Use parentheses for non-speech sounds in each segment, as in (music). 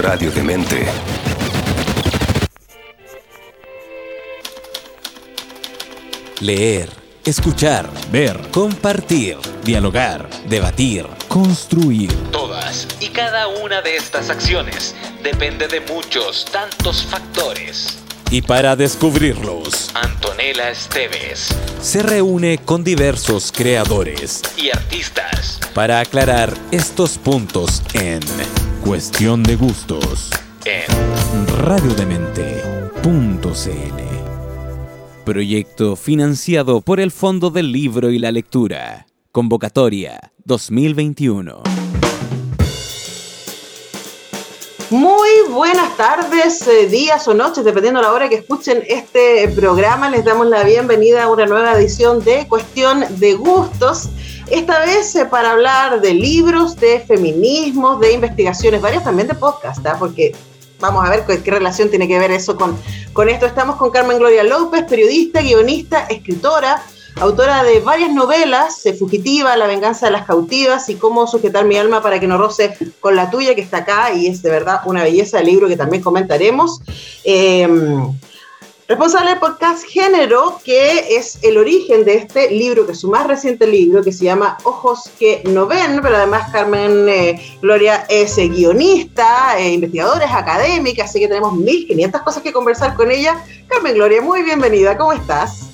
Radio Demente. Leer, escuchar, ver, compartir, dialogar, debatir, construir. Todas y cada una de estas acciones depende de muchos, tantos factores. Y para descubrirlos, Antonella Esteves se reúne con diversos creadores y artistas para aclarar estos puntos en Cuestión de Gustos en radiodemente.cl. Proyecto financiado por el Fondo del Libro y la Lectura. Convocatoria 2021. Muy buenas tardes, eh, días o noches, dependiendo de la hora que escuchen este programa. Les damos la bienvenida a una nueva edición de Cuestión de Gustos. Esta vez eh, para hablar de libros, de feminismos, de investigaciones, varias también de podcast, ¿ah? porque vamos a ver qué, qué, relación tiene que ver eso con, con esto. Estamos con Carmen Gloria López, periodista, guionista, escritora autora de varias novelas, Fugitiva, La venganza de las cautivas y Cómo sujetar mi alma para que no roce con la tuya, que está acá y es de verdad una belleza de libro que también comentaremos. Eh, responsable del podcast Género, que es el origen de este libro, que es su más reciente libro, que se llama Ojos que no ven, pero además Carmen eh, Gloria es eh, guionista, eh, investigadora, es académica, así que tenemos 1500 cosas que conversar con ella. Carmen Gloria, muy bienvenida, ¿cómo estás?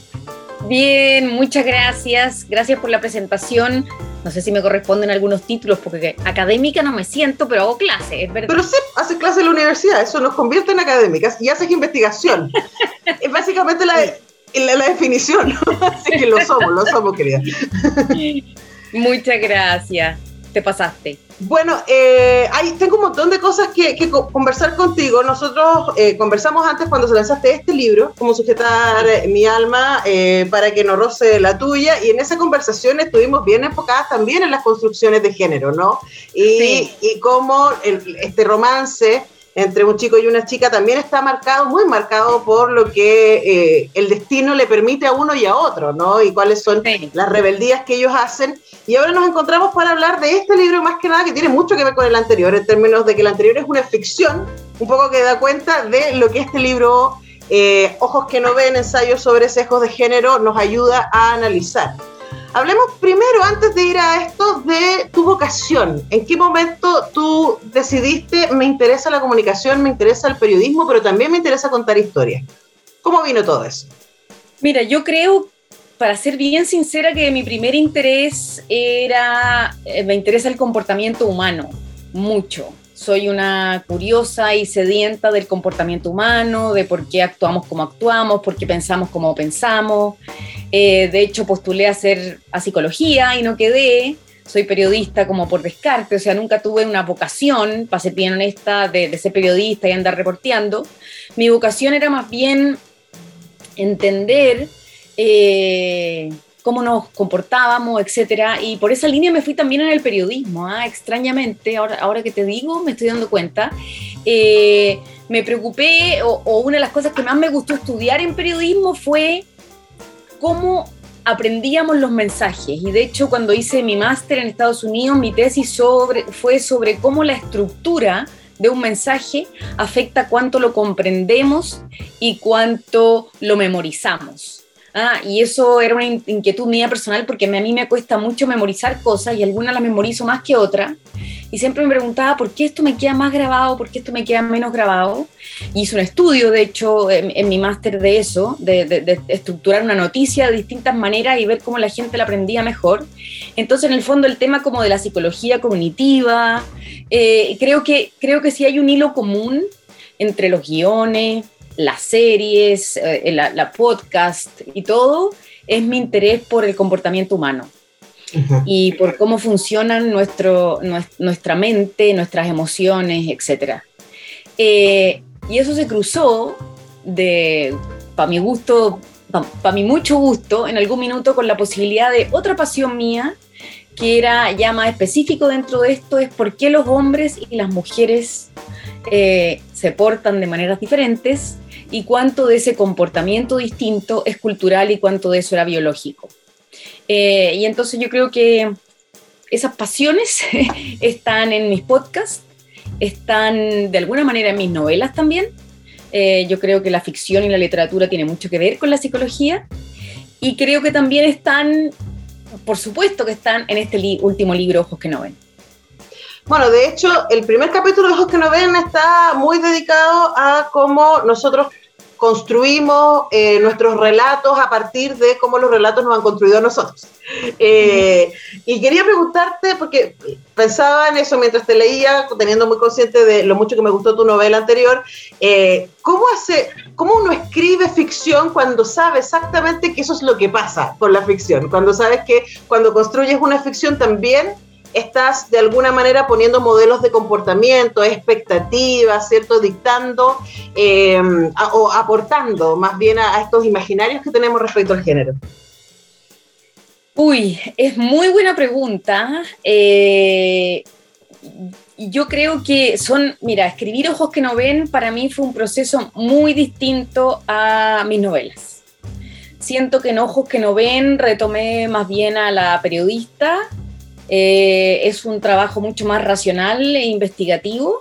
Bien, muchas gracias. Gracias por la presentación. No sé si me corresponden algunos títulos, porque académica no me siento, pero hago clase, es verdad. Pero sí, haces clase en la universidad, eso nos convierte en académicas y haces investigación. (laughs) es básicamente la, la, la definición, (laughs) así que lo somos, lo somos, querida. Muchas gracias te pasaste? Bueno, eh, hay, tengo un montón de cosas que, que conversar contigo. Nosotros eh, conversamos antes cuando se lanzaste este libro, Cómo sujetar mi alma eh, para que no roce la tuya, y en esa conversación estuvimos bien enfocadas también en las construcciones de género, ¿no? Y, sí. y cómo el, este romance entre un chico y una chica también está marcado, muy marcado por lo que eh, el destino le permite a uno y a otro, ¿no? Y cuáles son sí. las rebeldías que ellos hacen. Y ahora nos encontramos para hablar de este libro más que nada que tiene mucho que ver con el anterior, en términos de que el anterior es una ficción, un poco que da cuenta de lo que este libro, eh, Ojos que no ven, ensayos sobre sesgos de género, nos ayuda a analizar. Hablemos primero, antes de ir a esto, de tu vocación. ¿En qué momento tú decidiste, me interesa la comunicación, me interesa el periodismo, pero también me interesa contar historias? ¿Cómo vino todo eso? Mira, yo creo, para ser bien sincera, que mi primer interés era, eh, me interesa el comportamiento humano, mucho. Soy una curiosa y sedienta del comportamiento humano, de por qué actuamos como actuamos, por qué pensamos como pensamos. Eh, de hecho, postulé a hacer a psicología y no quedé. Soy periodista como por descarte, o sea, nunca tuve una vocación, para ser bien honesta, de, de ser periodista y andar reporteando. Mi vocación era más bien entender eh, cómo nos comportábamos, etcétera. Y por esa línea me fui también en el periodismo. ¿ah? Extrañamente, ahora, ahora que te digo, me estoy dando cuenta. Eh, me preocupé, o, una de las cosas que más me gustó estudiar en periodismo fue cómo aprendíamos los mensajes. Y de hecho, cuando hice mi máster en Estados Unidos, mi tesis fue sobre cómo la estructura de un mensaje afecta cuánto lo comprendemos y cuánto lo memorizamos. Ah, y eso era una inquietud mía personal porque a mí me cuesta mucho memorizar cosas y algunas las memorizo más que otras. Y siempre me preguntaba por qué esto me queda más grabado, por qué esto me queda menos grabado. Y hice un estudio, de hecho, en, mi máster de eso, de, estructurar una noticia de distintas maneras y ver cómo la gente la aprendía mejor. Entonces, en el fondo, el tema como de la psicología cognitiva, eh, creo, que, creo que sí hay un hilo común entre los guiones, las series, eh, la, la, podcast y todo, es mi interés por el comportamiento humano uh -huh. y por cómo funcionan nuestro, nuestra mente, nuestras emociones, etc. Eh, y eso se cruzó de, para mi gusto, para pa mi mucho gusto, en algún minuto con la posibilidad de otra pasión mía, que era ya más específico dentro de esto, es por qué los hombres y las mujeres eh, se portan de maneras diferentes y cuánto de ese comportamiento distinto es cultural y cuánto de eso era biológico. Eh, y entonces yo creo que esas pasiones (laughs) están en mis podcasts están de alguna manera en mis novelas también. Eh, yo creo que la ficción y la literatura tienen mucho que ver con la psicología. Y creo que también están, por supuesto que están en este último libro, Ojos que no ven. Bueno, de hecho, el primer capítulo de Ojos que no ven está muy dedicado a cómo nosotros construimos eh, nuestros relatos a partir de cómo los relatos nos han construido a nosotros. Eh, y quería preguntarte, porque pensaba en eso mientras te leía, teniendo muy consciente de lo mucho que me gustó tu novela anterior, eh, ¿cómo, hace, ¿cómo uno escribe ficción cuando sabe exactamente que eso es lo que pasa con la ficción? Cuando sabes que cuando construyes una ficción también estás de alguna manera poniendo modelos de comportamiento, expectativas, ¿cierto? Dictando eh, o aportando más bien a, estos imaginarios que tenemos respecto al género. Uy, es muy buena pregunta. Eh, yo creo que son, mira, escribir Ojos que no ven para mí fue un proceso muy distinto a mis novelas. Siento que en Ojos que no ven retomé más bien a la periodista eh, es un trabajo mucho más racional e investigativo.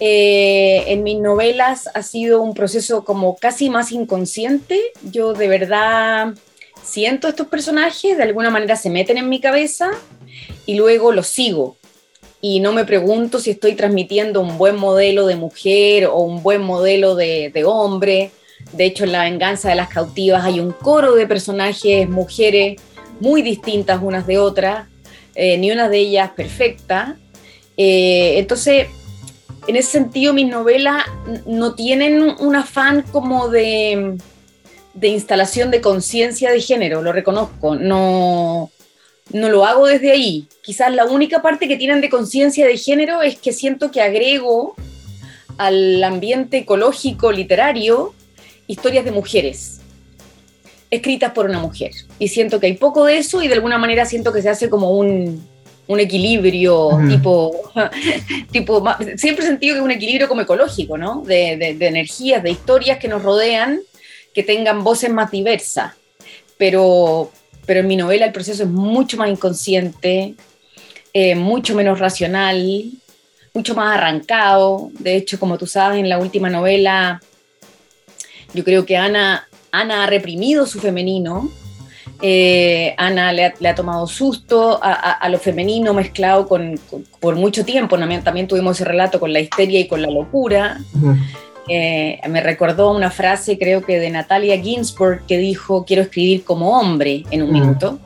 Eh, en mis novelas ha sido un proceso como casi más inconsciente. Yo de verdad siento estos personajes, de alguna manera se meten en mi cabeza y luego los sigo. Y no me pregunto si estoy transmitiendo un buen modelo de mujer o un buen modelo de, de hombre. De hecho, en La venganza de las cautivas hay un coro de personajes, mujeres muy distintas unas de otras, eh, ni una de ellas perfecta. Eh, entonces, en ese sentido, mis novelas no tienen un afán como de, de instalación de conciencia de género, lo reconozco, no, no lo hago desde ahí. Quizás la única parte que tienen de conciencia de género es que siento que agrego al ambiente ecológico literario historias de mujeres escritas por una mujer. Y siento que hay poco de eso y de alguna manera siento que se hace como un, un equilibrio tipo, (laughs) tipo, siempre he sentido que es un equilibrio como ecológico, ¿no? De, de, energías, de historias que nos rodean, que tengan voces más diversas. Pero, pero en mi novela el proceso es mucho más inconsciente, eh, mucho menos racional, mucho más arrancado. De hecho, como tú sabes, en la última novela, yo creo que Ana Ana ha reprimido su femenino, eh, Ana le ha, tomado susto a, lo femenino mezclado con, por mucho tiempo. También, tuvimos ese relato con la histeria y con la locura. Eh, me recordó una frase, creo que de Natalia Ginsburg, que dijo: Quiero escribir como hombre en un minuto.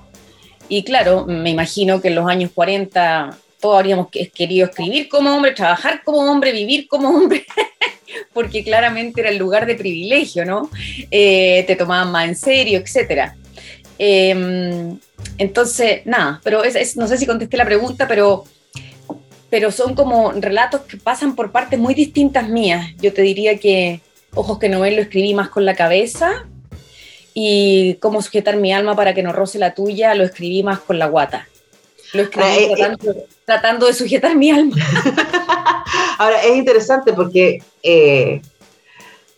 Y claro, me imagino que en los años 40 todos habríamos querido escribir como hombre, trabajar como hombre, vivir como hombre. (laughs) porque claramente era el lugar de privilegio, ¿no? Eh, te tomaban más en serio, etc. Em, entonces, nada, pero no sé si contesté la pregunta, pero, pero son como relatos que pasan por partes muy distintas mías. Yo te diría que Ojos que no ven lo escribí más con la cabeza y Cómo sujetar mi alma para que no roce la tuya lo escribí más con la guata. Lo escribí ah, eh, tratando, tratando de sujetar mi alma. (laughs) Ahora, es interesante porque eh,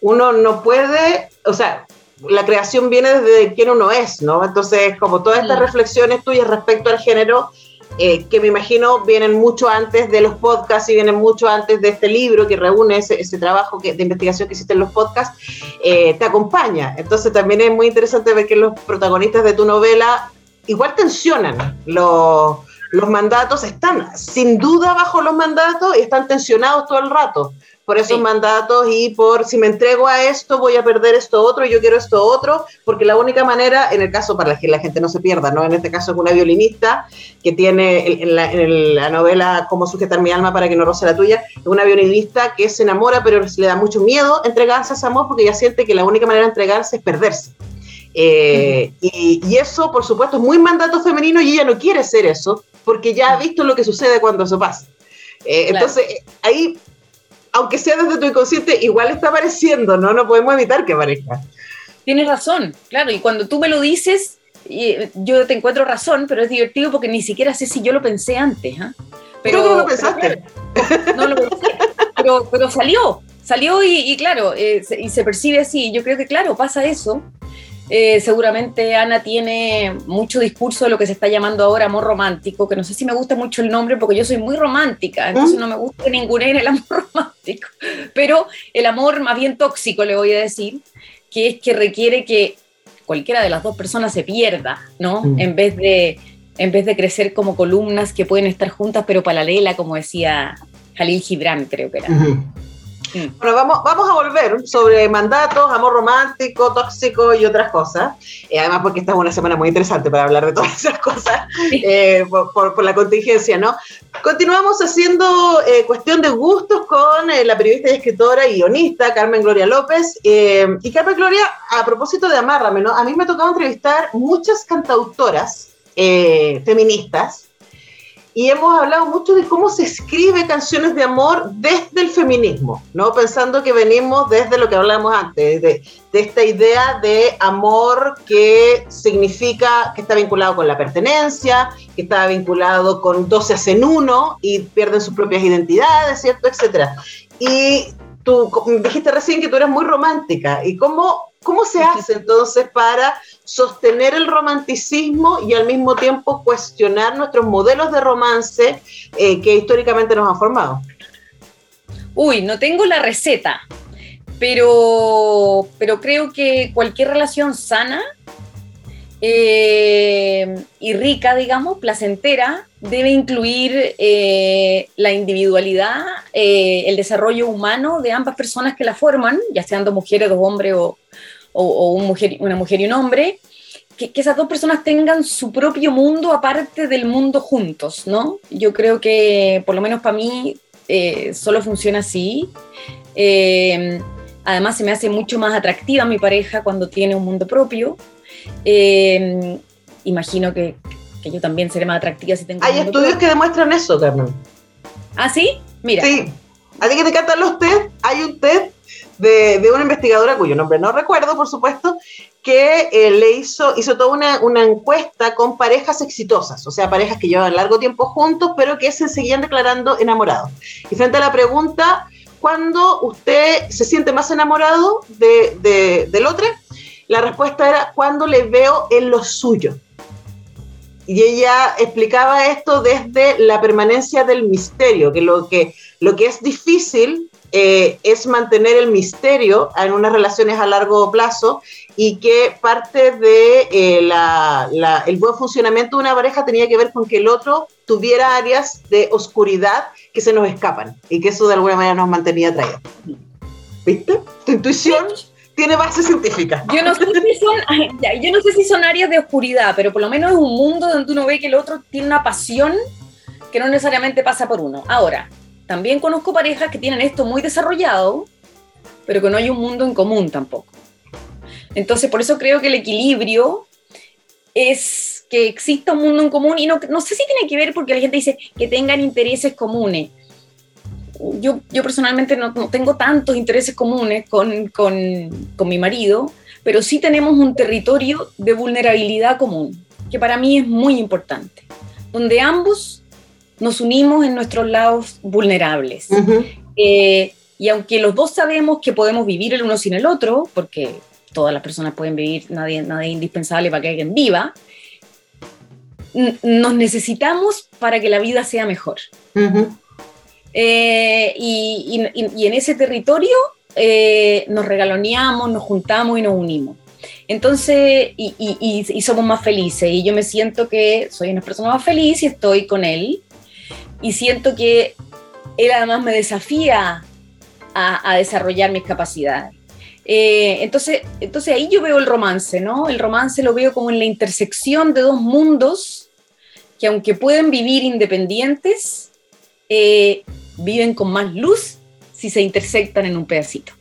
uno no puede, o sea, la creación viene desde quién uno es, ¿no? Entonces, como todas estas reflexiones tuyas respecto al género, eh, que me imagino vienen mucho antes de los podcasts y vienen mucho antes de este libro que reúne ese, trabajo de investigación que hiciste en los podcasts, eh, te acompaña. Entonces también es muy interesante ver que los protagonistas de tu novela igual tensionan los los mandatos están sin duda bajo los mandatos y están tensionados todo el rato por esos mandatos y por si me entrego a esto voy a perder esto otro y yo quiero esto otro, porque la única manera, en el caso para que la gente no se pierda, ¿no? En este caso es una violinista que tiene en la, novela Cómo sujetar mi alma para que no roce la tuya, es una violinista que se enamora pero le da mucho miedo entregarse a ese amor porque ella siente que la única manera de entregarse es perderse. Eh, y, y, eso, por supuesto, es muy mandato femenino y ella no quiere ser eso, porque ya ha visto lo que sucede cuando eso pasa. Eh, entonces, ahí, aunque sea desde tu inconsciente, igual está apareciendo, ¿no? No podemos evitar que aparezca. Tienes razón, claro, y cuando tú me lo dices, yo te encuentro razón, pero es divertido porque ni siquiera sé si yo lo pensé antes. ¿ah? Pero, no lo pensaste? no lo pensé, pero, salió, salió y, claro, eh, y se percibe así. Yo creo que, claro, pasa eso. Eh, seguramente Ana tiene mucho discurso de lo que se está llamando ahora amor romántico, que no sé si me gusta mucho el nombre porque yo soy muy romántica, entonces ¿Mm? no me gusta ninguna en el amor (laughs) romántico, pero el amor más bien tóxico le voy a decir, que es que requiere que cualquiera de las dos personas se pierda, ¿no? ¿Mm? En vez de en vez de crecer como columnas que pueden estar juntas pero paralela, como decía Jalil Gibran, creo que era. Mm. Bueno, vamos, vamos a volver sobre mandatos, amor romántico, tóxico y otras cosas. Eh, además, porque esta es una semana muy interesante para hablar de todas (laughs) esas cosas eh, por, la contingencia, ¿no? Continuamos haciendo eh, cuestión de gustos con la periodista y escritora y guionista Carmen Gloria López. y Carmen Gloria, a propósito de Amárrame, ¿no? A mí me ha tocado entrevistar muchas cantautoras feministas y hemos hablado mucho de cómo se escribe canciones de amor desde el feminismo, ¿no? Pensando que venimos desde lo que hablamos antes, de, esta idea de amor que significa que está vinculado con la pertenencia, que está vinculado con dos se hacen uno y pierden sus propias identidades, ¿cierto? Etcétera. Y tú dijiste recién que tú eres muy romántica. ¿Y cómo, cómo se hace entonces para sostener el romanticismo y al mismo tiempo cuestionar nuestros modelos de romance eh, que históricamente nos han formado? Uy, no tengo la receta, pero, pero creo que cualquier relación sana eh, y rica, digamos, placentera, debe incluir eh, la individualidad, el desarrollo humano de ambas personas que la forman, ya sean dos mujeres, dos hombres o, o, mujer, una mujer y un hombre, que, esas dos personas tengan su propio mundo aparte del mundo juntos, ¿no? Yo creo que, por lo menos para mí, eh, solo funciona así. Eh, además, se me hace mucho más atractiva mi pareja cuando tiene un mundo propio. Eh, imagino que, que, yo también seré más atractiva si tengo Hay estudios que demuestran eso, Carmen. ¿Ah, sí? Mira. Sí. A ti que te encantan los test, hay un test de, una investigadora cuyo nombre no recuerdo, por supuesto, que eh, le hizo, hizo toda una, una, encuesta con parejas exitosas, o sea, parejas que llevan largo tiempo juntos, pero que se seguían declarando enamorados. Y frente a la pregunta, ¿cuándo usted se siente más enamorado de, del otro? La respuesta era, cuando le veo en lo suyo. Y ella explicaba esto desde la permanencia del misterio, que lo que, lo que es difícil eh, es mantener el misterio en unas relaciones a largo plazo y que parte de eh, el buen funcionamiento de una pareja tenía que ver con que el otro tuviera áreas de oscuridad que se nos escapan y que eso de alguna manera nos mantenía atraídos. ¿Viste? Tu intuición tiene base científica. Yo no, sé si son, yo no sé si son áreas de oscuridad, pero por lo menos es un mundo donde uno ve que el otro tiene una pasión que no necesariamente pasa por uno. Ahora, también conozco parejas que tienen esto muy desarrollado, pero que no hay un mundo en común tampoco. Entonces, por eso creo que el equilibrio es que exista un mundo en común y no, no sé si tiene que ver porque la gente dice que tengan intereses comunes. Yo, yo personalmente no, no tengo tantos intereses comunes con, con, con mi marido, pero sí tenemos un territorio de vulnerabilidad común, que para mí es muy importante, donde ambos nos unimos en nuestros lados vulnerables. Eh, y aunque los dos sabemos que podemos vivir el uno sin el otro, porque todas las personas pueden vivir, nadie, nadie es indispensable para que alguien viva, nos necesitamos para que la vida sea mejor. Eh, y, en ese territorio eh, nos regaloneamos, nos juntamos y nos unimos. Entonces, y, y, somos más felices. Y yo me siento que soy una persona más feliz y estoy con él y siento que él además me desafía a, desarrollar mis capacidades. Eh, entonces, entonces ahí yo veo el romance, ¿no? El romance lo veo como en la intersección de dos mundos que aunque pueden vivir independientes, eh, viven con más luz si se intersectan en un pedacito.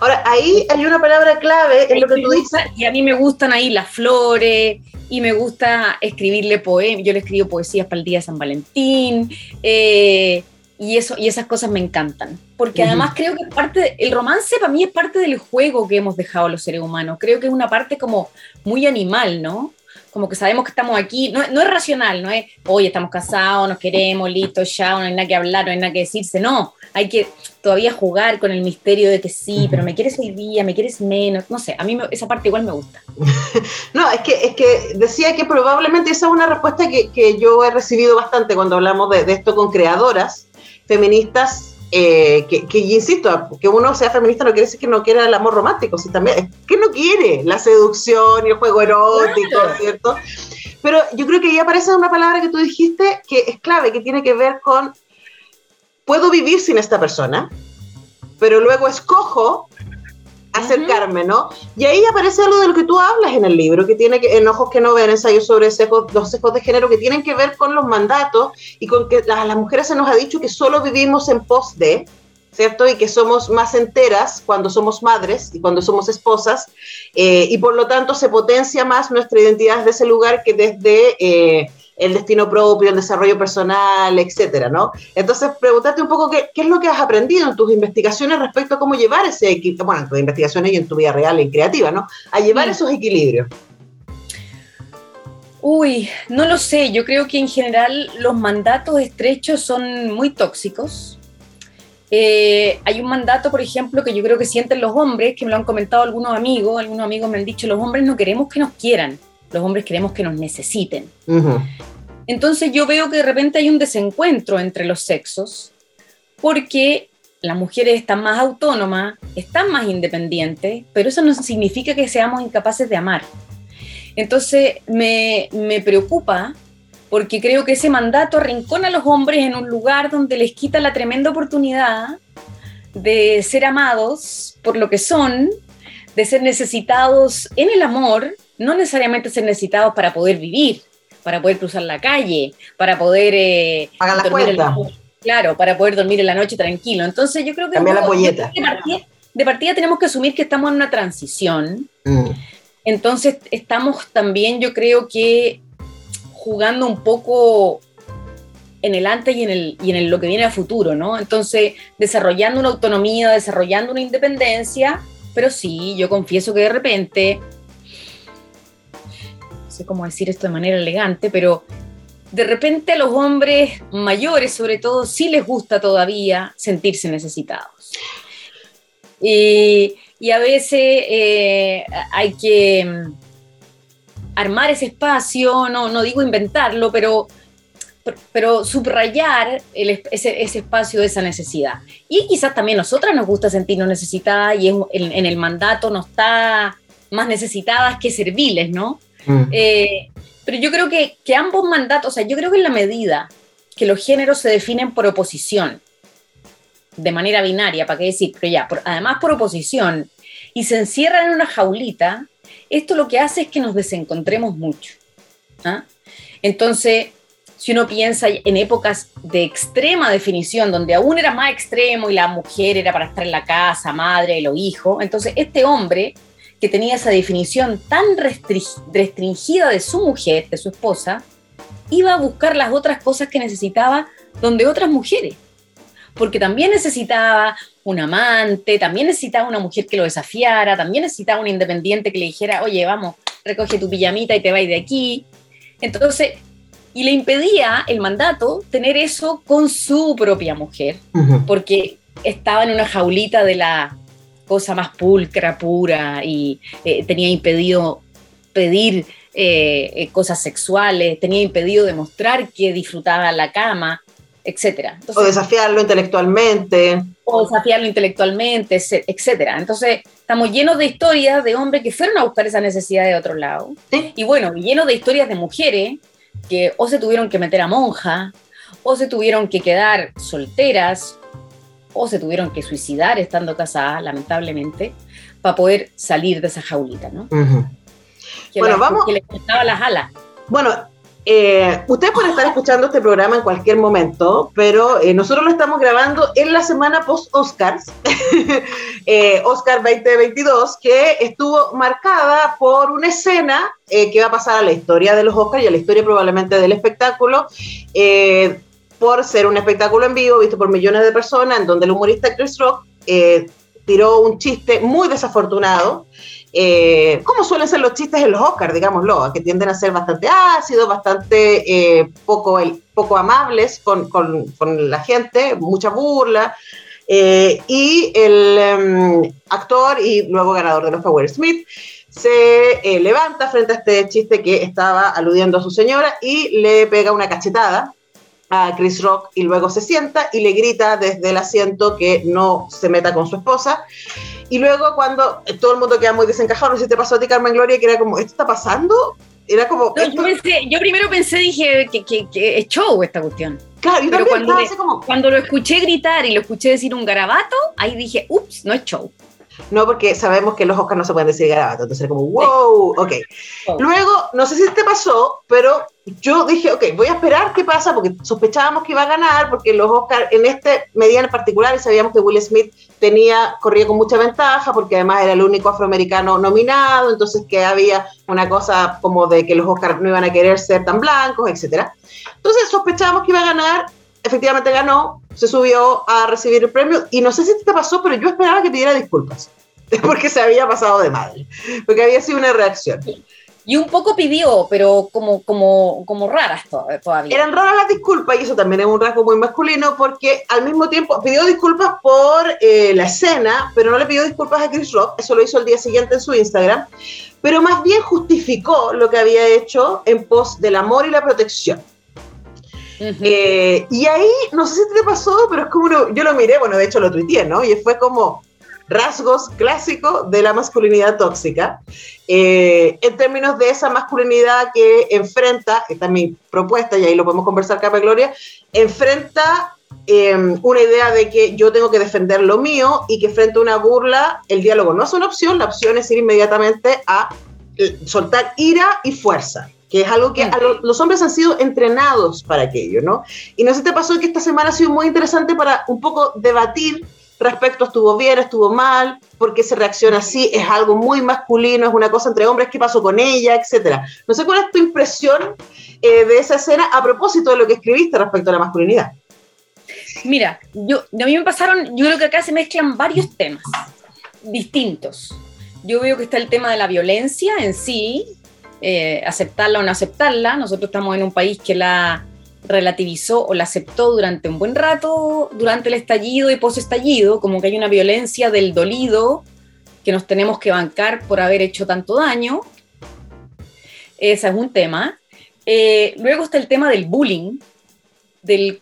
Ahora, ahí hay una palabra clave en lo que tú dices. Y a mí me gustan ahí las flores, y me gusta escribirle poemas. Yo le escribo poesías para el día de San Valentín. Eh, y, eso, y esas cosas me encantan. Porque además creo que parte, el romance para mí es parte del juego que hemos dejado los seres humanos. Creo que es una parte como muy animal, ¿no? Como que sabemos que estamos aquí, no, no es racional, no es, hoy estamos casados, nos queremos, listo, ya, no hay nada que hablar, no hay nada que decirse, no, hay que todavía jugar con el misterio de que sí, pero me quieres hoy día, me quieres menos, no sé, a mí esa parte igual me gusta. (laughs) no, es que, es que decía que probablemente esa es una respuesta que, que yo he recibido bastante cuando hablamos de, de esto con creadoras feministas eh, que, insisto, que uno sea feminista no quiere decir que no quiera el amor romántico, si también, que no quiere la seducción y el juego erótico, ¿cierto? Pero yo creo que ahí aparece una palabra que tú dijiste que es clave, que tiene que ver con, puedo vivir sin esta persona, pero luego escojo acercarme, ¿no? Y ahí aparece algo de lo que tú hablas en el libro, que tiene que, en Ojos que no ven, ensayos sobre los sesgos de género, que tienen que ver con los mandatos y con que a las mujeres se nos ha dicho que solo vivimos en pos de, ¿cierto? Y que somos más enteras cuando somos madres y cuando somos esposas, eh, y por lo tanto se potencia más nuestra identidad desde ese lugar que desde... Eh, el destino propio, el desarrollo personal, etcétera, ¿no? Entonces, pregúntate un poco qué, qué, es lo que has aprendido en tus investigaciones respecto a cómo llevar ese equilibrio, bueno, en tus investigaciones y en tu vida real y creativa, ¿no? A llevar esos equilibrios. Uy, no lo sé, yo creo que en general los mandatos estrechos son muy tóxicos. Eh, hay un mandato, por ejemplo, que yo creo que sienten los hombres, que me lo han comentado algunos amigos, algunos amigos me han dicho, los hombres no queremos que nos quieran, los hombres queremos que nos necesiten. Entonces yo veo que de repente hay un desencuentro entre los sexos porque las mujeres están más autónomas, están más independientes, pero eso no significa que seamos incapaces de amar. Entonces me, me preocupa porque creo que ese mandato arrincona a los hombres en un lugar donde les quita la tremenda oportunidad de ser amados por lo que son, de ser necesitados en el amor no necesariamente ser necesitados para poder vivir, para poder cruzar la calle, para poder... Eh, Pagar la cuenta. claro, para poder dormir en la noche tranquilo. Entonces yo creo que... la polleta. De partida, tenemos que asumir que estamos en una transición. Mm. Entonces estamos también, yo creo que jugando un poco en el antes y en, el, y en lo que viene a futuro, ¿no? Entonces, desarrollando una autonomía, desarrollando una independencia, pero sí, yo confieso que de repente sé cómo decir esto de manera elegante, pero de repente a los hombres mayores, sobre todo, sí les gusta todavía sentirse necesitados. Y, a veces eh, hay que mm, armar ese espacio, no, no digo inventarlo, pero, pero subrayar ese, espacio de esa necesidad. Y quizás también nosotras nos gusta sentirnos necesitadas y en, en el mandato no está más necesitadas que serviles, ¿no? Mm. Eh, pero yo creo que, ambos mandatos, o sea, yo creo que en la medida que los géneros se definen por oposición, de manera binaria, ¿para qué decir? Pero ya, además por oposición, y se encierran en una jaulita, esto lo que hace es que nos desencontremos mucho. ¿ah? Entonces, si uno piensa en épocas de extrema definición, donde aún era más extremo y la mujer era para estar en la casa, madre, los hijos, entonces este hombre que tenía esa definición tan restringida de su mujer, de su esposa, iba a buscar las otras cosas que necesitaba donde otras mujeres. Porque también necesitaba un amante, también necesitaba una mujer que lo desafiara, también necesitaba un independiente que le dijera, oye, vamos, recoge tu pijamita y te vais de aquí. Entonces, y le impedía el mandato tener eso con su propia mujer, porque estaba en una jaulita de la cosa más pulcra, pura, y eh, tenía impedido pedir eh, eh, cosas sexuales, tenía impedido demostrar que disfrutaba la cama, etc. o desafiarlo intelectualmente. O desafiarlo intelectualmente, etc. Entonces, estamos llenos de historias de hombres que fueron a buscar esa necesidad de otro lado. Y bueno, llenos de historias de mujeres que o se tuvieron que meter a monja, o se tuvieron que quedar solteras, o se tuvieron que suicidar estando casadas, lamentablemente, para poder salir de esa jaulita, ¿no? bueno, vamos. Que les cortaba las alas. Bueno, eh, ustedes pueden estar escuchando este programa en cualquier momento, pero eh, nosotros lo estamos grabando en la semana post-Oscars, (laughs) eh, Oscar 2022, que estuvo marcada por una escena que va a pasar a la historia de los Oscars y a la historia probablemente del espectáculo por ser un espectáculo en vivo visto por millones de personas, en donde el humorista Chris Rock eh, tiró un chiste muy desafortunado eh, como suelen ser los chistes en los Oscars, digámoslo, que tienden a ser bastante ácidos, bastante eh, poco, poco amables con, con, con, la gente, mucha burla. Eh, y el em, actor y luego ganador de los Power Smith se levanta frente a este chiste que estaba aludiendo a su señora y le pega una cachetada a Chris Rock y luego se sienta y le grita desde el asiento que no se meta con su esposa. Y luego cuando todo el mundo queda muy desencajado, no sé si te pasó a ti, Carmen Gloria, que era como, ¿esto está pasando? Era como... yo, primero pensé, dije, que, que, es show esta cuestión. Claro, Pero cuando, cuando lo escuché gritar y lo escuché decir un garabato, ahí dije, ups, no es show. No, porque sabemos que los Oscars no se pueden decir garabato, entonces era como, wow, ok. Luego, no sé si te pasó, pero yo dije, ok, voy a esperar qué pasa, porque sospechábamos que iba a ganar, porque los Oscars, en este medida en particular, sabíamos que Will Smith tenía, corría con mucha ventaja, porque además era el único afroamericano nominado, entonces que había una cosa como de que los Oscars no iban a querer ser tan blancos, etcétera. Entonces sospechábamos que iba a ganar, efectivamente ganó, se subió a recibir el premio y no sé si te pasó, pero yo esperaba que pidiera disculpas, (laughs) porque se había pasado de madre, porque había sido una reacción. Y un poco pidió, pero como, como, como raras todavía. Eran raras las disculpas, y eso también es un rasgo muy masculino, porque al mismo tiempo pidió disculpas por eh, la escena, pero no le pidió disculpas a Chris Rock, eso lo hizo el día siguiente en su Instagram, pero más bien justificó lo que había hecho en pos del amor y la protección. Eh, y ahí, no sé si te pasó, pero es como yo lo miré, bueno, de hecho lo tuiteé, ¿no? Y fue como rasgos clásicos de la masculinidad tóxica, eh, en términos de esa masculinidad que enfrenta, esta es mi propuesta, y ahí lo podemos conversar, Capa Gloria, enfrenta em, una idea de que yo tengo que defender lo mío y que frente a una burla, el diálogo no es una opción, la opción es ir inmediatamente a eh, soltar ira y fuerza que es algo que los hombres han sido entrenados para aquello, ¿no? Y no sé si te pasó que esta semana ha sido muy interesante para un poco debatir respecto a estuvo bien, estuvo mal, por qué se reacciona así, es algo muy masculino, es una cosa entre hombres, qué pasó con ella, etcétera. No sé cuál es tu impresión eh, de esa escena a propósito de lo que escribiste respecto a la masculinidad. Mira, yo, a mí me pasaron, yo creo que acá se mezclan varios temas distintos. Yo veo que está el tema de la violencia en sí, eh, aceptarla o no aceptarla. Nosotros estamos en un país que la relativizó o la aceptó durante un buen rato, durante el estallido y post-estallido, como que hay una violencia del dolido que nos tenemos que bancar por haber hecho tanto daño. Ese es un tema. Eh, luego está el tema del bullying, del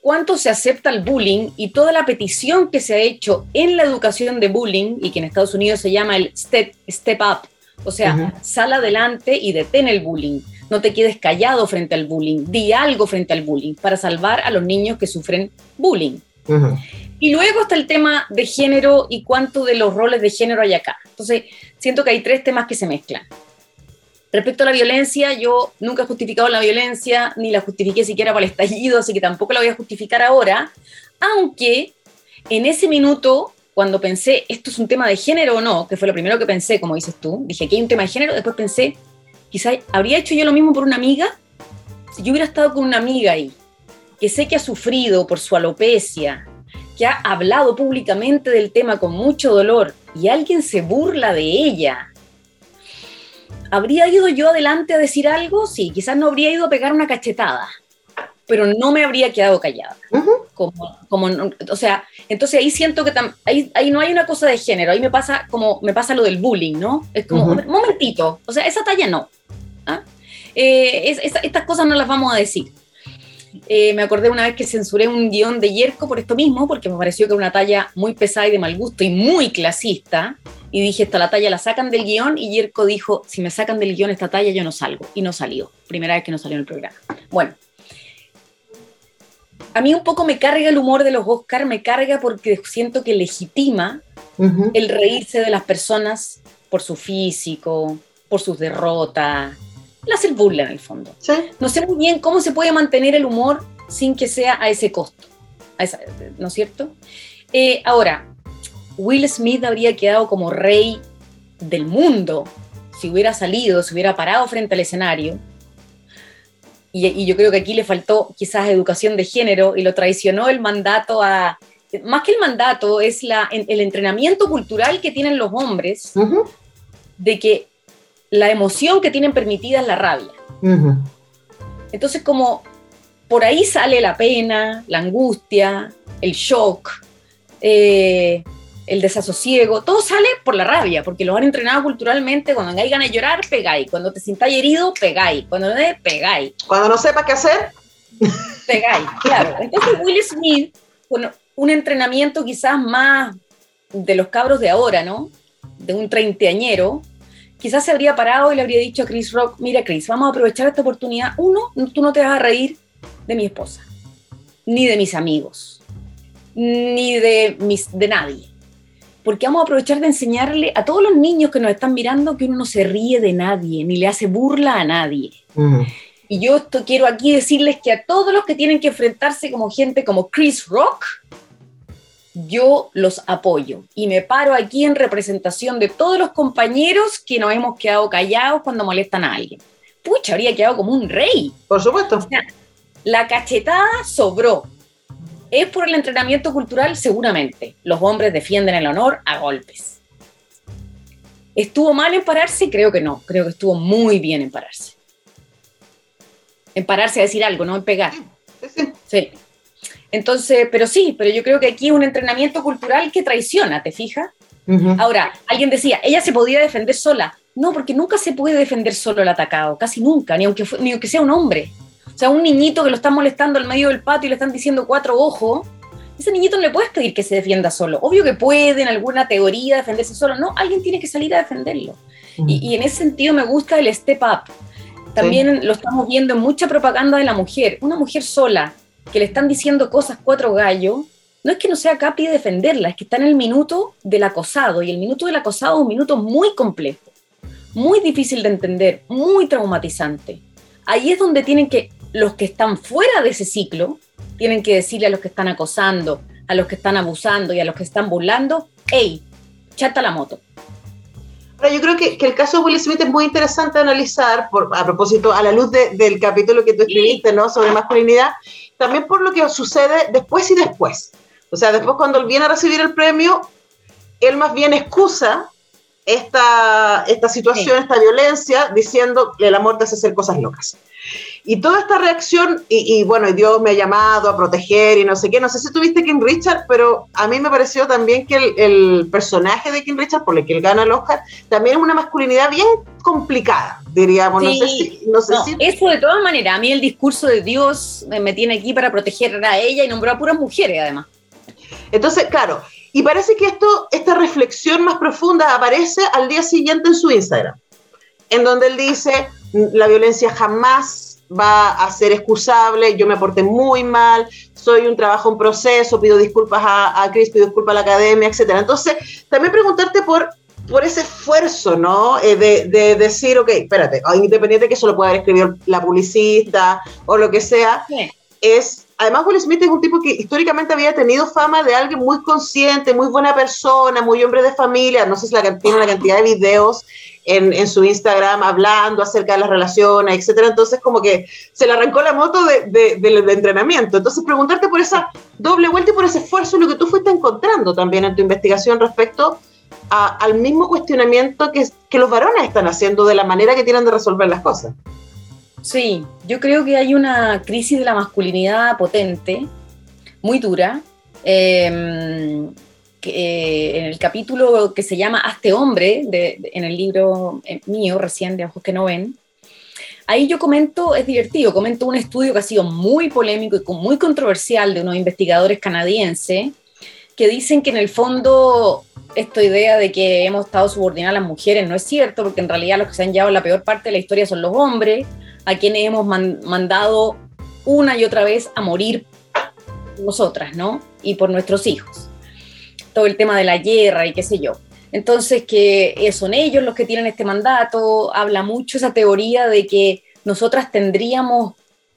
cuánto se acepta el bullying y toda la petición que se ha hecho en la educación de bullying y que en Estados Unidos se llama el Step, step Up, o sea, sal adelante y detén el bullying. No te quedes callado frente al bullying. Di algo frente al bullying para salvar a los niños que sufren bullying. Y luego está el tema de género y cuánto de los roles de género hay acá. Entonces, siento que hay tres temas que se mezclan. Respecto a la violencia, yo nunca he justificado la violencia, ni la justifiqué siquiera para el estallido, así que tampoco la voy a justificar ahora, aunque en ese minuto cuando pensé, esto es un tema de género o no, que fue lo primero que pensé, como dices tú, dije, que hay un tema de género, después pensé, quizás habría hecho yo lo mismo por una amiga, si yo hubiera estado con una amiga ahí, que sé que ha sufrido por su alopecia, que ha hablado públicamente del tema con mucho dolor y alguien se burla de ella, ¿habría ido yo adelante a decir algo? Sí, quizás no habría ido a pegar una cachetada, pero no me habría quedado callada. como, como, o sea, entonces ahí siento que ahí, ahí, no hay una cosa de género, ahí me pasa como me pasa lo del bullying, ¿no? Es como, un momentito, o sea, esa talla no. ¿ah? Eh, estas cosas no las vamos a decir. Eh, me acordé una vez que censuré un guion de Yerko por esto mismo, porque me pareció que era una talla muy pesada y de mal gusto y muy clasista. Y dije, esta la talla la sacan del guion. Y Yerko dijo, si me sacan del guion esta talla, yo no salgo. Y no salió. Primera vez que no salió en el programa. Bueno, a mí un poco me carga el humor de los Oscar, me carga porque siento que legitima el reírse de las personas por su físico, por sus derrotas, el hacer burla en el fondo. No sé muy bien cómo se puede mantener el humor sin que sea a ese costo, ¿no es cierto? Eh, ahora, Will Smith habría quedado como rey del mundo si hubiera salido, si hubiera parado frente al escenario y, yo creo que aquí le faltó quizás educación de género y lo traicionó el mandato a, más que el mandato, es la, el entrenamiento cultural que tienen los hombres de que la emoción que tienen permitida es la rabia. Entonces, como por ahí sale la pena, la angustia, el shock, eh, el desasosiego, todo sale por la rabia, porque lo han entrenado culturalmente, cuando hay ganas de llorar, pegáis, cuando te sintáis herido, pegáis, cuando no pegáis. Cuando no sepas qué hacer, pegáis, claro. Entonces Will Smith, con un entrenamiento quizás más de los cabros de ahora, ¿no? De un treintañero, quizás se habría parado y le habría dicho a Chris Rock, mira Chris, vamos a aprovechar esta oportunidad. Uno, tú no te vas a reír de mi esposa, ni de mis amigos, ni de, mis, de nadie porque vamos a aprovechar de enseñarle a todos los niños que nos están mirando que uno no se ríe de nadie, ni le hace burla a nadie. Y yo esto quiero aquí decirles que a todos los que tienen que enfrentarse como gente como Chris Rock, yo los apoyo y me paro aquí en representación de todos los compañeros que nos hemos quedado callados cuando molestan a alguien. Pucha, habría quedado como un rey. Por supuesto. la cachetada sobró, ¿Es por el entrenamiento cultural? Seguramente. Los hombres defienden el honor a golpes. ¿Estuvo mal en pararse? Creo que no. Creo que estuvo muy bien en pararse. En pararse a decir algo, no en pegar. Sí. Entonces, pero sí, pero yo creo que aquí es un entrenamiento cultural que traiciona, ¿te fijas? Ahora, alguien decía, ella se podía defender sola. No, porque nunca se puede defender solo el atacado, casi nunca, ni aunque, ni aunque sea un hombre. O sea, un niñito que lo están molestando al medio del patio y le están diciendo cuatro ojos, ese niñito no le puedes pedir que se defienda solo. Obvio que puede en alguna teoría defenderse solo. No, alguien tiene que salir a defenderlo. Y, en ese sentido me gusta el step up. También lo estamos viendo en mucha propaganda de la mujer. Una mujer sola que le están diciendo cosas cuatro gallos, no es que no sea capaz de defenderla, es que está en el minuto del acosado. Y el minuto del acosado es un minuto muy complejo, muy difícil de entender, muy traumatizante. Ahí es donde tienen que los que están fuera de ese ciclo tienen que decirle a los que están acosando, a los que están abusando y a los que están burlando, hey, chata la moto. Ahora, yo creo que, el caso de Will Smith es muy interesante analizar, por, a propósito, a la luz del capítulo que tú escribiste, ¿no? Sobre masculinidad, también por lo que sucede después y después. O sea, después cuando él viene a recibir el premio, él más bien excusa esta, esta situación, esta violencia, diciendo que el amor te hace hacer cosas locas. Y toda esta reacción, y, bueno, y Dios me ha llamado a proteger y no sé qué, no sé si tuviste King Richard, pero a mí me pareció también que el, personaje de King Richard, por el que él gana el Oscar, también es una masculinidad bien complicada, diríamos. no sé si... No sé si... Eso de todas maneras, a mí el discurso de Dios me tiene aquí para proteger a ella y nombró a puras mujeres además. Entonces, claro, y parece que esto, esta reflexión más profunda aparece al día siguiente en su Instagram, en donde él dice, la violencia jamás va a ser excusable, yo me porté muy mal, soy un trabajo en proceso, pido disculpas a, a Chris, pido disculpas a la academia, etc. Entonces, también preguntarte por, por ese esfuerzo, ¿no? Eh, de, de, decir, ok, espérate, independiente que eso lo pueda haber escrito la publicista o lo que sea, es además Will Smith es un tipo que históricamente había tenido fama de alguien muy consciente, muy buena persona, muy hombre de familia, no sé si la, tiene una cantidad de videos en, su Instagram hablando acerca de las relaciones, etcétera, entonces como que se le arrancó la moto de, entrenamiento, entonces preguntarte por esa doble vuelta y por ese esfuerzo, lo que tú fuiste encontrando también en tu investigación respecto al mismo cuestionamiento que, que los varones están haciendo de la manera que tienen de resolver las cosas. Sí, yo creo que hay una crisis de la masculinidad potente, muy dura. Em, que, en el capítulo que se llama Hazte hombre, en el libro eh, mío recién de Ojos que no ven, ahí yo comento, es divertido, comento un estudio que ha sido muy polémico y muy controversial de unos investigadores canadienses que dicen que en el fondo esta idea de que hemos estado subordinadas a las mujeres no es cierto, porque en realidad los que se han llevado la peor parte de la historia son los hombres, a quienes hemos mandado una y otra vez a morir nosotras, ¿no? Y por nuestros hijos. Todo el tema de la guerra y qué sé yo. Entonces, que son ellos los que tienen este mandato, habla mucho esa teoría de que nosotras tendríamos,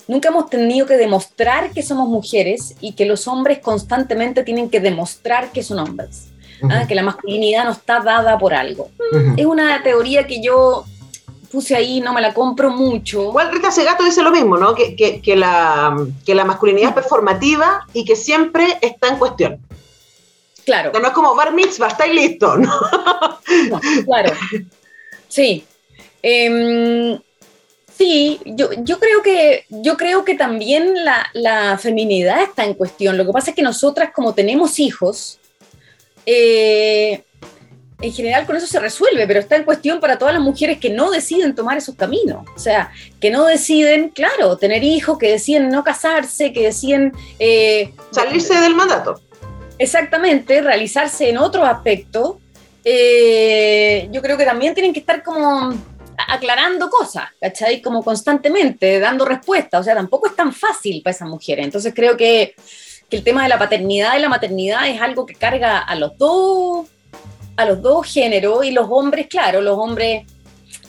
nunca hemos tenido que demostrar que somos mujeres y que los hombres constantemente tienen que demostrar que son hombres, ¿ah? que la masculinidad no está dada por algo. Es una teoría que yo puse ahí, no me la compro mucho. Igual Rita Segato dice lo mismo, ¿no? Que, que, la, que la masculinidad es performativa y que siempre está en cuestión. Claro. no es como bar mitzvah, estáis listos, ¿no? claro. Sí. Em, sí, yo, yo, creo que, yo creo que también la, la, feminidad está en cuestión. Lo que pasa es que nosotras, como tenemos hijos, eh, en general con eso se resuelve, pero está en cuestión para todas las mujeres que no deciden tomar esos caminos. O sea, que no deciden, claro, tener hijos, que deciden no casarse, que deciden... Eh, Salirse del mandato. Exactamente, realizarse en otro aspecto. Eh, yo creo que también tienen que estar como aclarando cosas, ¿cachai? Como constantemente, dando respuestas. O sea, tampoco es tan fácil para esas mujeres. Entonces creo que, que el tema de la paternidad y la maternidad es algo que carga a los dos a los dos géneros y los hombres, claro, los hombres,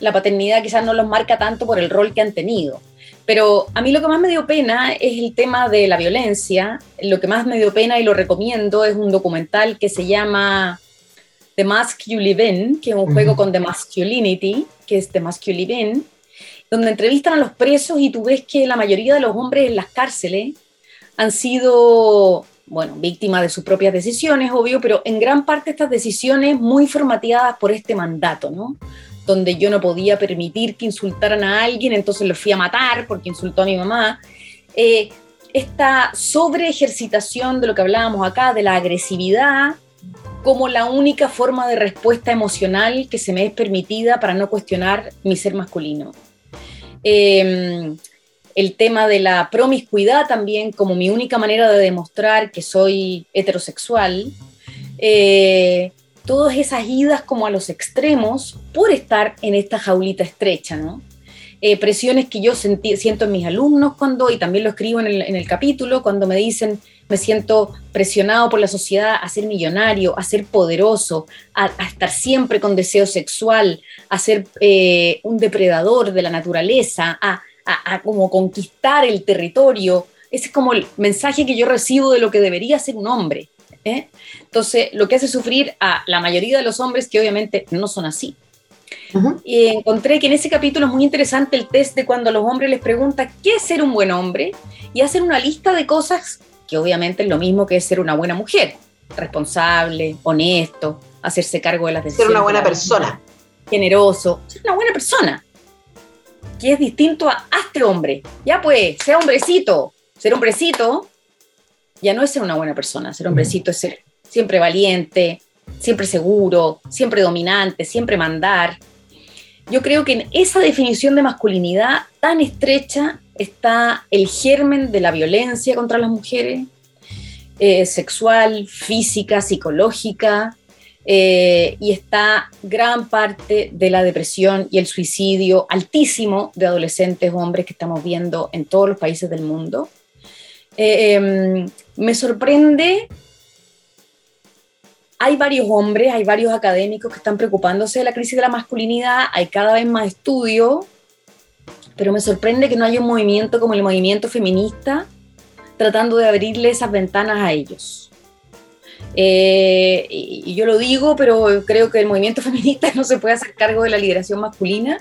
la paternidad quizás no los marca tanto por el rol que han tenido. Pero a mí lo que más me dio pena es el tema de la violencia. Lo que más me dio pena y lo recomiendo es un documental que se llama The Mask You Live In, que es un juego con The Masculinity, que es The Mask You Live In, donde entrevistan a los presos y tú ves que la mayoría de los hombres en las cárceles han sido bueno, víctima de sus propias decisiones, obvio, pero en gran parte estas decisiones muy formateadas por este mandato, ¿no? Donde yo no podía permitir que insultaran a alguien, entonces lo fui a matar porque insultó a mi mamá. Eh, esta sobre ejercitación de lo que hablábamos acá, de la agresividad, como la única forma de respuesta emocional que se me es permitida para no cuestionar mi ser masculino. Eh, el tema de la promiscuidad también como mi única manera de demostrar que soy heterosexual, eh, todas esas idas como a los extremos por estar en esta jaulita estrecha. Eh, presiones que yo siento en mis alumnos cuando, y también lo escribo en el, capítulo, cuando me dicen, me siento presionado por la sociedad a ser millonario, a ser poderoso, a, estar siempre con deseo sexual, a ser eh, un depredador de la naturaleza, a a, como conquistar el territorio. Ese es como el mensaje que yo recibo de lo que debería ser un hombre. ¿eh? Entonces, lo que hace sufrir a la mayoría de los hombres que obviamente no son así. Y encontré que en ese capítulo es muy interesante el test de cuando a los hombres les pregunta qué es ser un buen hombre y hacen una lista de cosas que obviamente es lo mismo que es ser una buena mujer, responsable, honesto, hacerse cargo de las decisiones. Ser una buena persona. Generoso, ser una buena persona que es distinto a, este hombre. Ya pues, sea hombrecito. Ser hombrecito ya no es ser una buena persona. Ser hombrecito es ser siempre valiente, siempre seguro, siempre dominante, siempre mandar. Yo creo que en esa definición de masculinidad tan estrecha está el germen de la violencia contra las mujeres, eh, sexual, física, psicológica, eh, y está gran parte de la depresión y el suicidio altísimo de adolescentes hombres que estamos viendo en todos los países del mundo. Eh, em, me sorprende, hay varios hombres, hay varios académicos que están preocupándose de la crisis de la masculinidad, hay cada vez más estudios, pero me sorprende que no haya un movimiento como el movimiento feminista tratando de abrirle esas ventanas a ellos. Eh, y, yo lo digo, pero creo que el movimiento (laughs) feminista no se puede hacer cargo de la liberación masculina.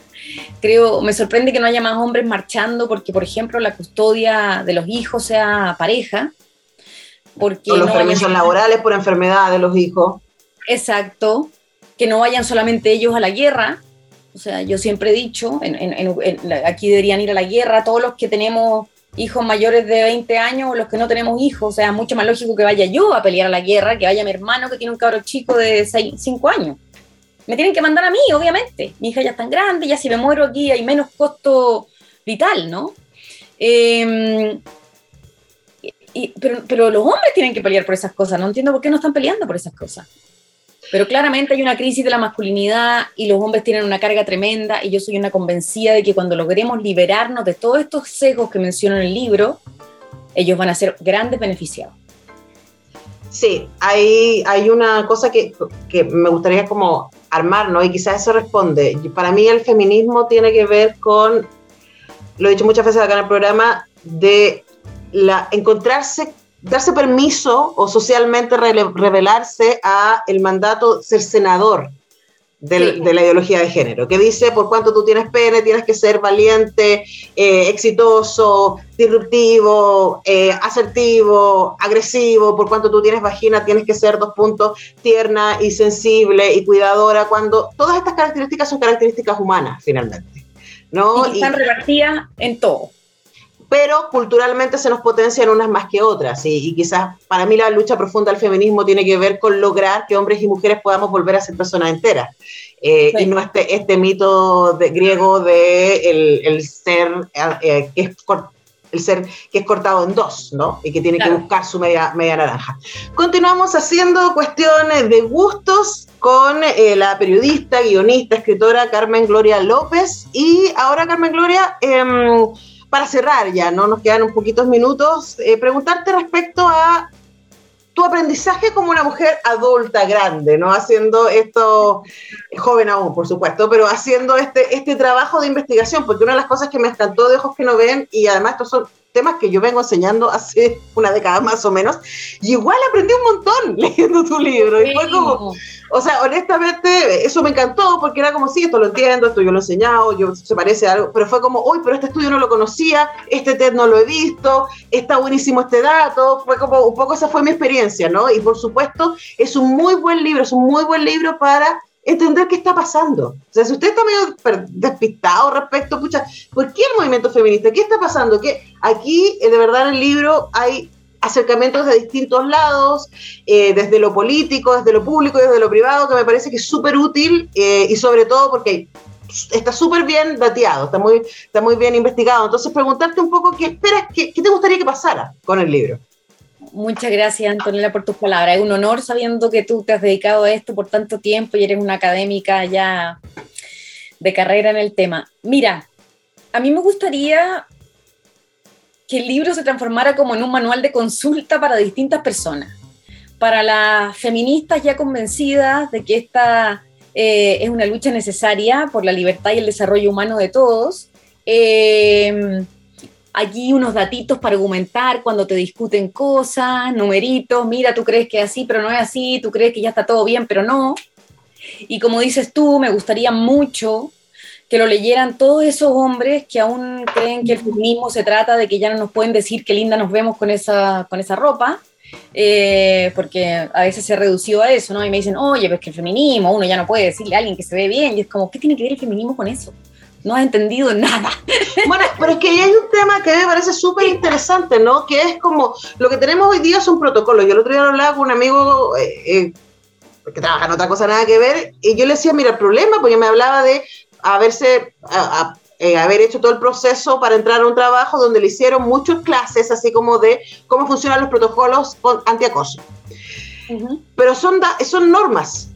Creo, me sorprende que no haya más hombres marchando porque, por ejemplo, la custodia de los hijos sea pareja. Porque o los permisos laborales por enfermedad de los hijos. Exacto. Que no vayan solamente ellos a la guerra. O sea, yo siempre he dicho, aquí deberían ir a la guerra todos los que tenemos hijos mayores de 20 años o los que no tenemos hijos. O sea, es mucho más lógico que vaya yo a pelear a la guerra que vaya mi hermano que tiene un cabro chico de 5 años. Me tienen que mandar a mí, obviamente. Mi hija ya es tan grande, ya si me muero aquí hay menos costo vital, ¿no? Em, pero, pero los hombres tienen que pelear por esas cosas. No entiendo por qué no están peleando por esas cosas. Pero claramente hay una crisis de la masculinidad y los hombres tienen una carga tremenda y yo soy una convencida de que cuando logremos liberarnos de todos estos sesgos que menciono en el libro, ellos van a ser grandes beneficiados. Sí, hay, hay una cosa que, que me gustaría como armar, ¿no? Y quizás eso responde. Para mí el feminismo tiene que ver con, lo he dicho muchas veces acá en el programa, de la, encontrarse darse permiso o socialmente revelarse a el mandato ser senador, de la ideología de género, que dice por cuánto tú tienes pene, tienes que ser valiente, eh, exitoso, disruptivo, eh, asertivo, agresivo, por cuánto tú tienes vagina, tienes que ser dos puntos, tierna y sensible y cuidadora, cuando todas estas características son características humanas, finalmente. ¿no? Y están repartidas en todo pero culturalmente se nos potencian unas más que otras. Y, quizás para mí la lucha profunda del feminismo tiene que ver con lograr que hombres y mujeres podamos volver a ser personas enteras. Eh, y no este, este mito de, griego de el, ser eh, que es el ser que es cortado en dos, ¿no? Y que tiene que buscar su media, media naranja. Continuamos haciendo cuestiones de gustos con eh, la periodista, guionista, escritora Carmen Gloria López. Y ahora, Carmen Gloria, em, para cerrar ya, ¿no? Nos quedan un poquitos minutos, eh, preguntarte respecto a tu aprendizaje como una mujer adulta, grande, ¿no? Haciendo esto, joven aún, por supuesto, pero haciendo este, este trabajo de investigación, porque una de las cosas que me encantó de Ojos que no ven, y además estos son temas que yo vengo enseñando hace (laughs) una década más o menos, y igual aprendí un montón (laughs) leyendo tu libro. Y fue como, o sea, honestamente, eso me encantó porque era como, sí, esto lo entiendo, esto yo lo he enseñado, yo, se parece a algo, pero fue como, uy, pero este estudio no lo conocía, este TED no lo he visto, está buenísimo este dato, fue como, un poco esa fue mi experiencia, ¿no? Y por supuesto, es un muy buen libro, es un muy buen libro para entender qué está pasando. O sea, si usted está medio despistado respecto, pucha, ¿por qué el movimiento feminista? ¿Qué está pasando? Que aquí, eh, de verdad, en el libro hay acercamientos de distintos lados, eh, desde lo político, desde lo público, desde lo privado, que me parece que es súper útil eh, y sobre todo porque está súper bien dateado, está muy, está muy bien investigado. Entonces, preguntarte un poco qué esperas, qué, qué te gustaría que pasara con el libro. Muchas gracias, Antonella, por tus palabras. Es un honor sabiendo que tú te has dedicado a esto por tanto tiempo y eres una académica ya de carrera en el tema. Mira, a mí me gustaría que el libro se transformara como en un manual de consulta para distintas personas. Para las feministas ya convencidas de que esta eh, es una lucha necesaria por la libertad y el desarrollo humano de todos. Eh, allí unos datitos para argumentar cuando te discuten cosas, numeritos, mira, tú crees que es así, pero no es así, tú crees que ya está todo bien, pero no. Y como dices tú, me gustaría mucho que lo leyeran todos esos hombres que aún creen que el feminismo se trata de que ya no nos pueden decir qué linda nos vemos con esa, con esa ropa, eh, porque a veces se redució a eso, ¿no? Y me dicen, oye, pues que el feminismo, uno ya no puede decirle a alguien que se ve bien, y es como, ¿qué tiene que ver el feminismo con eso? No has entendido nada. Bueno, pero es que hay un tema que me parece súper interesante, ¿no? Que es como, lo que tenemos hoy día es un protocolo. Yo el otro día lo hablaba con un amigo eh, eh, que trabaja en otra cosa nada que ver, y yo le decía, mira, el problema, porque me hablaba de haberse, eh, haber hecho todo el proceso para entrar a un trabajo donde le hicieron muchas clases, así como de cómo funcionan los protocolos antiacoso. Pero son, son normas,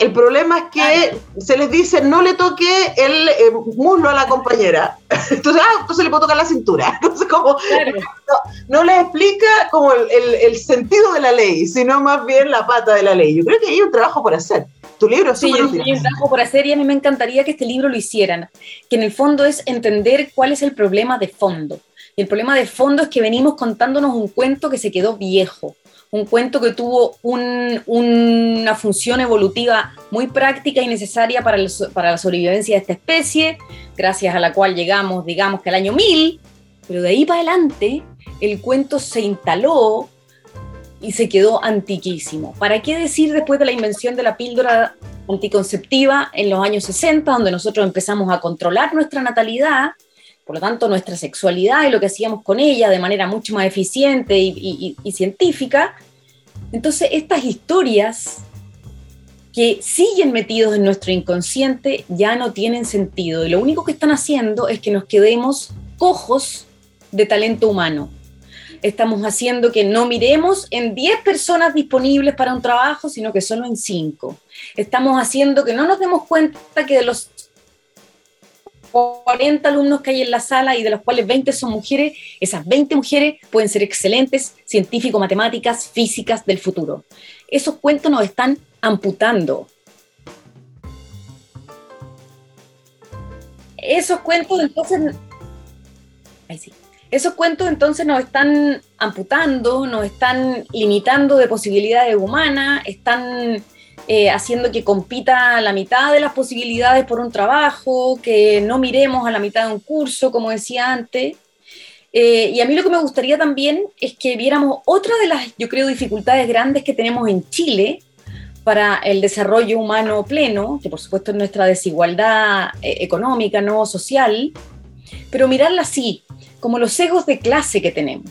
el problema es que se les dice no le toque el eh, muslo a la compañera. (laughs) Entonces, ah, entonces le puedo tocar la cintura. (laughs) Entonces, como no, les explica como el, sentido de la ley, sino más bien la pata de la ley. Yo creo que hay un trabajo por hacer. Tu libro es sí, hay un trabajo por hacer y a mí me encantaría que este libro lo hicieran. Que en el fondo es entender cuál es el problema de fondo. Y el problema de fondo es que venimos contándonos un cuento que se quedó viejo un cuento que tuvo una función evolutiva muy práctica y necesaria para, para, la sobrevivencia de esta especie, gracias a la cual llegamos, digamos que al año 1000, pero de ahí para adelante el cuento se instaló y se quedó antiquísimo. ¿Para qué decir después de la invención de la píldora anticonceptiva en los años 60, donde nosotros empezamos a controlar nuestra natalidad? Por lo tanto nuestra sexualidad y lo que hacíamos con ella de manera mucho más eficiente y, científica. Entonces estas historias que siguen metidos en nuestro inconsciente ya no tienen sentido y lo único que están haciendo es que nos quedemos cojos de talento humano. Estamos haciendo que no miremos en 10 personas disponibles para un trabajo, sino que solo en 5. Estamos haciendo que no nos demos cuenta que de los 40 alumnos que hay en la sala y de los cuales 20 son mujeres, esas 20 mujeres pueden ser excelentes científicos, matemáticas, físicas del futuro. Esos cuentos nos están amputando. Esos cuentos entonces... Esos cuentos entonces nos están amputando, nos están limitando de posibilidades humanas, están eh, haciendo que compita la mitad de las posibilidades por un trabajo, que no miremos a la mitad de un curso, como decía antes. Eh, y a mí lo que me gustaría también es que viéramos otra de las, yo creo, dificultades grandes que tenemos en Chile para el desarrollo humano pleno, que por supuesto es nuestra desigualdad eh, económica, no social, pero mirarla así, como los sesgos de clase que tenemos.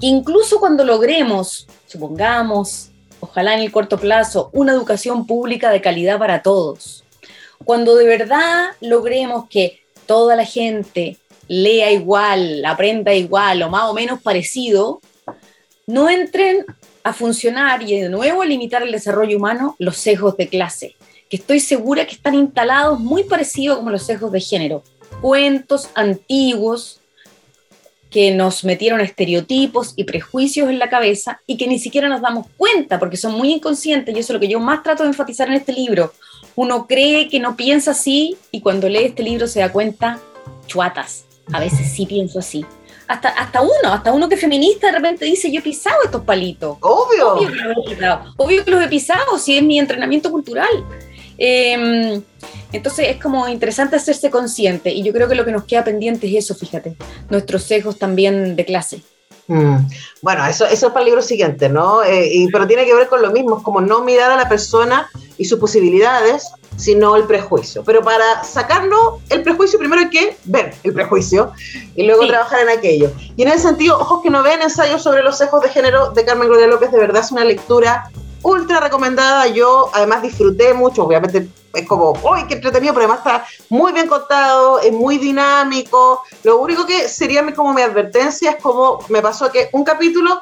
Que incluso cuando logremos, supongamos, ojalá en el corto plazo, una educación pública de calidad para todos, cuando de verdad logremos que toda la gente lea igual, aprenda igual o más o menos parecido, no entren a funcionar y de nuevo a limitar el desarrollo humano los sesgos de clase, que estoy segura que están instalados muy parecidos como los sesgos de género. Cuentos antiguos que nos metieron estereotipos y prejuicios en la cabeza y que ni siquiera nos damos cuenta porque son muy inconscientes y eso es lo que yo más trato de enfatizar en este libro. Uno cree que no piensa así y cuando lee este libro se da cuenta, chuatas, a veces sí pienso así. Hasta, hasta uno, hasta uno que es feminista de repente dice, yo he pisado estos palitos. Obvio. Obvio que los he pisado, obvio que los he pisado, si es mi entrenamiento cultural. Eh, entonces es como interesante hacerse consciente y yo creo que lo que nos queda pendiente es eso, fíjate, nuestros sesgos también de clase. Mm. Bueno, eso, eso es para el libro siguiente, ¿no? Eh, y, pero tiene que ver con lo mismo, es como no mirar a la persona y sus posibilidades, sino el prejuicio. Pero para sacarlo, el prejuicio primero hay que ver el prejuicio y luego Sí. trabajar en aquello. Y en ese sentido, Ojos que no ven, ensayo sobre los sesgos de género de Carmen Gloria López, de verdad es una lectura ultra recomendada. Yo además disfruté mucho, obviamente es como, ¡uy, qué entretenido! Pero además está muy bien contado, es muy dinámico. Lo único que sería como mi advertencia es como me pasó que un capítulo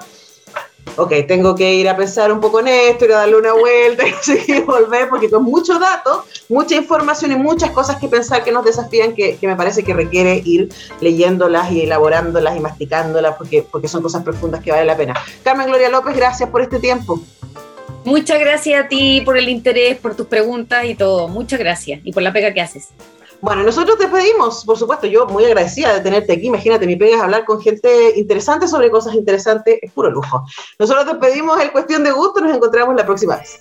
ok, tengo que ir a pensar un poco en esto, ir a darle una vuelta (laughs) y seguir volver, porque con muchos datos, mucha información y muchas cosas que pensar que nos desafían, que, que me parece que requiere ir leyéndolas y elaborándolas y masticándolas, porque, porque son cosas profundas que vale la pena. Carmen Gloria López, gracias por este tiempo. Muchas gracias a ti por el interés, por tus preguntas y todo. Muchas gracias y por la pega que haces. Bueno, nosotros te pedimos, por supuesto, yo muy agradecida de tenerte aquí. Imagínate, mi pega es hablar con gente interesante sobre cosas interesantes, es puro lujo. Nosotros te pedimos el cuestión de gusto, nos encontramos la próxima vez.